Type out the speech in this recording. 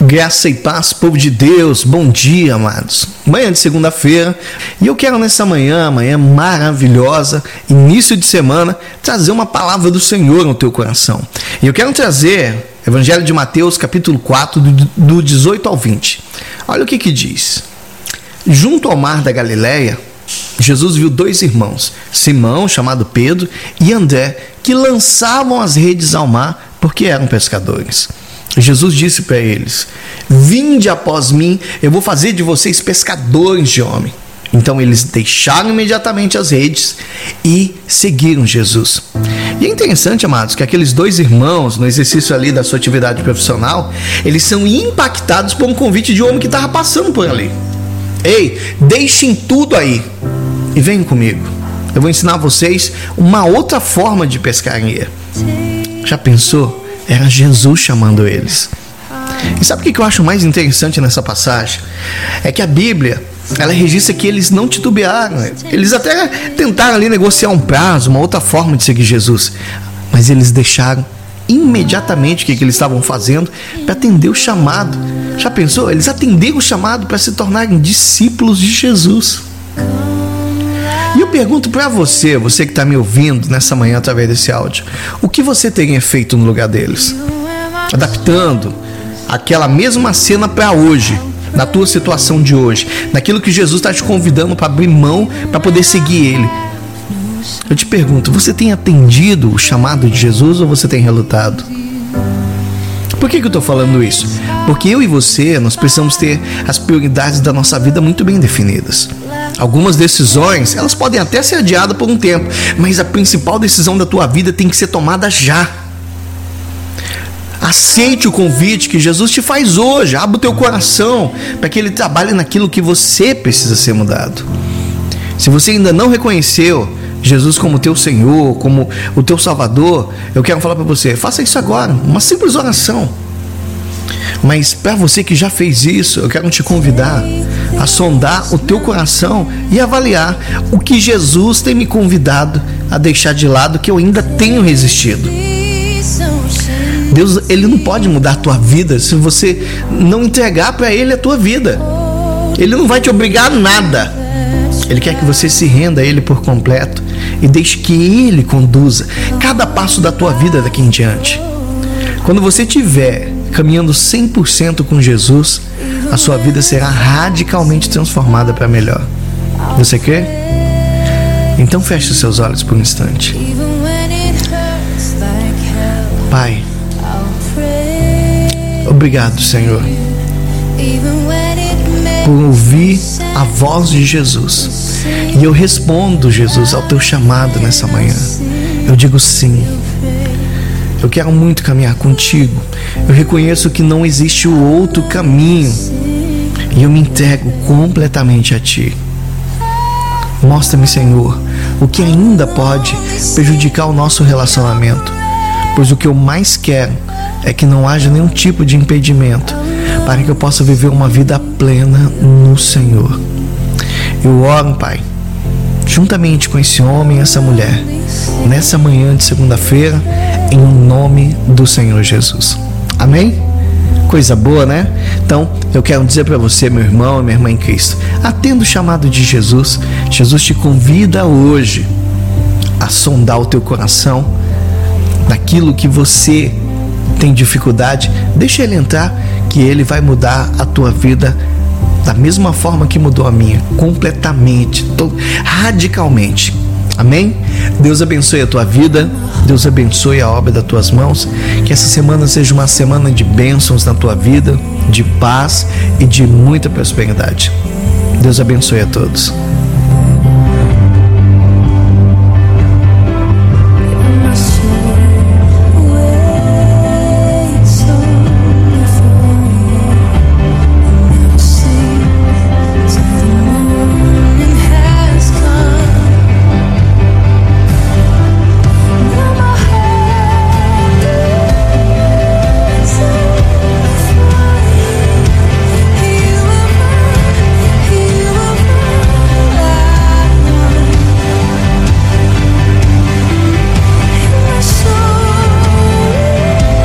Graça e paz, povo de Deus, bom dia, amados. Manhã de segunda-feira e eu quero nessa manhã, manhã maravilhosa, início de semana, trazer uma palavra do Senhor no teu coração. E eu quero trazer Evangelho de Mateus, capítulo 4, do 18 ao 20. Olha o que que diz. Junto ao mar da Galileia, Jesus viu dois irmãos, Simão, chamado Pedro, e André, que lançavam as redes ao mar porque eram pescadores. Jesus disse para eles: Vinde após mim, eu vou fazer de vocês pescadores de homem. Então eles deixaram imediatamente as redes e seguiram Jesus. E é interessante, amados, que aqueles dois irmãos, no exercício ali da sua atividade profissional, eles são impactados por um convite de um homem que estava passando por ali. Ei, deixem tudo aí e venham comigo. Eu vou ensinar vocês uma outra forma de pescaria. Já pensou? Era Jesus chamando eles. E sabe o que eu acho mais interessante nessa passagem? É que a Bíblia ela registra que eles não titubearam. Eles até tentaram ali negociar um prazo, uma outra forma de seguir Jesus. Mas eles deixaram imediatamente o que, que eles estavam fazendo para atender o chamado. Já pensou? Eles atenderam o chamado para se tornarem discípulos de Jesus. E eu pergunto para você, você que está me ouvindo nessa manhã através desse áudio, o que você teria feito no lugar deles? Adaptando aquela mesma cena para hoje, na tua situação de hoje, naquilo que Jesus está te convidando para abrir mão para poder seguir Ele. Eu te pergunto, você tem atendido o chamado de Jesus ou você tem relutado? Por que, que eu estou falando isso? Porque eu e você, nós precisamos ter as prioridades da nossa vida muito bem definidas. Algumas decisões, elas podem até ser adiadas por um tempo, mas a principal decisão da tua vida tem que ser tomada já. Aceite o convite que Jesus te faz hoje. Abra o teu coração para que ele trabalhe naquilo que você precisa ser mudado. Se você ainda não reconheceu Jesus como teu Senhor, como o teu Salvador, eu quero falar para você, faça isso agora, uma simples oração. Mas para você que já fez isso, eu quero te convidar a sondar o teu coração e avaliar o que Jesus tem me convidado a deixar de lado que eu ainda tenho resistido. Deus, ele não pode mudar a tua vida se você não entregar para ele a tua vida. Ele não vai te obrigar a nada. Ele quer que você se renda a ele por completo e deixe que ele conduza cada passo da tua vida daqui em diante. Quando você tiver caminhando 100% com Jesus, a sua vida será radicalmente transformada para melhor. Você quer? Então feche seus olhos por um instante. Pai, obrigado, Senhor, por ouvir a voz de Jesus. E eu respondo, Jesus, ao teu chamado nessa manhã. Eu digo sim. Eu quero muito caminhar contigo. Eu reconheço que não existe o outro caminho. E eu me entrego completamente a ti. Mostra-me, Senhor, o que ainda pode prejudicar o nosso relacionamento. Pois o que eu mais quero é que não haja nenhum tipo de impedimento para que eu possa viver uma vida plena no Senhor. Eu oro, Pai, juntamente com esse homem e essa mulher, nessa manhã de segunda-feira em nome do Senhor Jesus. Amém? Coisa boa, né? Então, eu quero dizer para você, meu irmão e minha irmã em Cristo, atendo o chamado de Jesus, Jesus te convida hoje a sondar o teu coração naquilo que você tem dificuldade, deixa ele entrar que ele vai mudar a tua vida da mesma forma que mudou a minha, completamente, radicalmente. Amém? Deus abençoe a tua vida, Deus abençoe a obra das tuas mãos. Que essa semana seja uma semana de bênçãos na tua vida, de paz e de muita prosperidade. Deus abençoe a todos.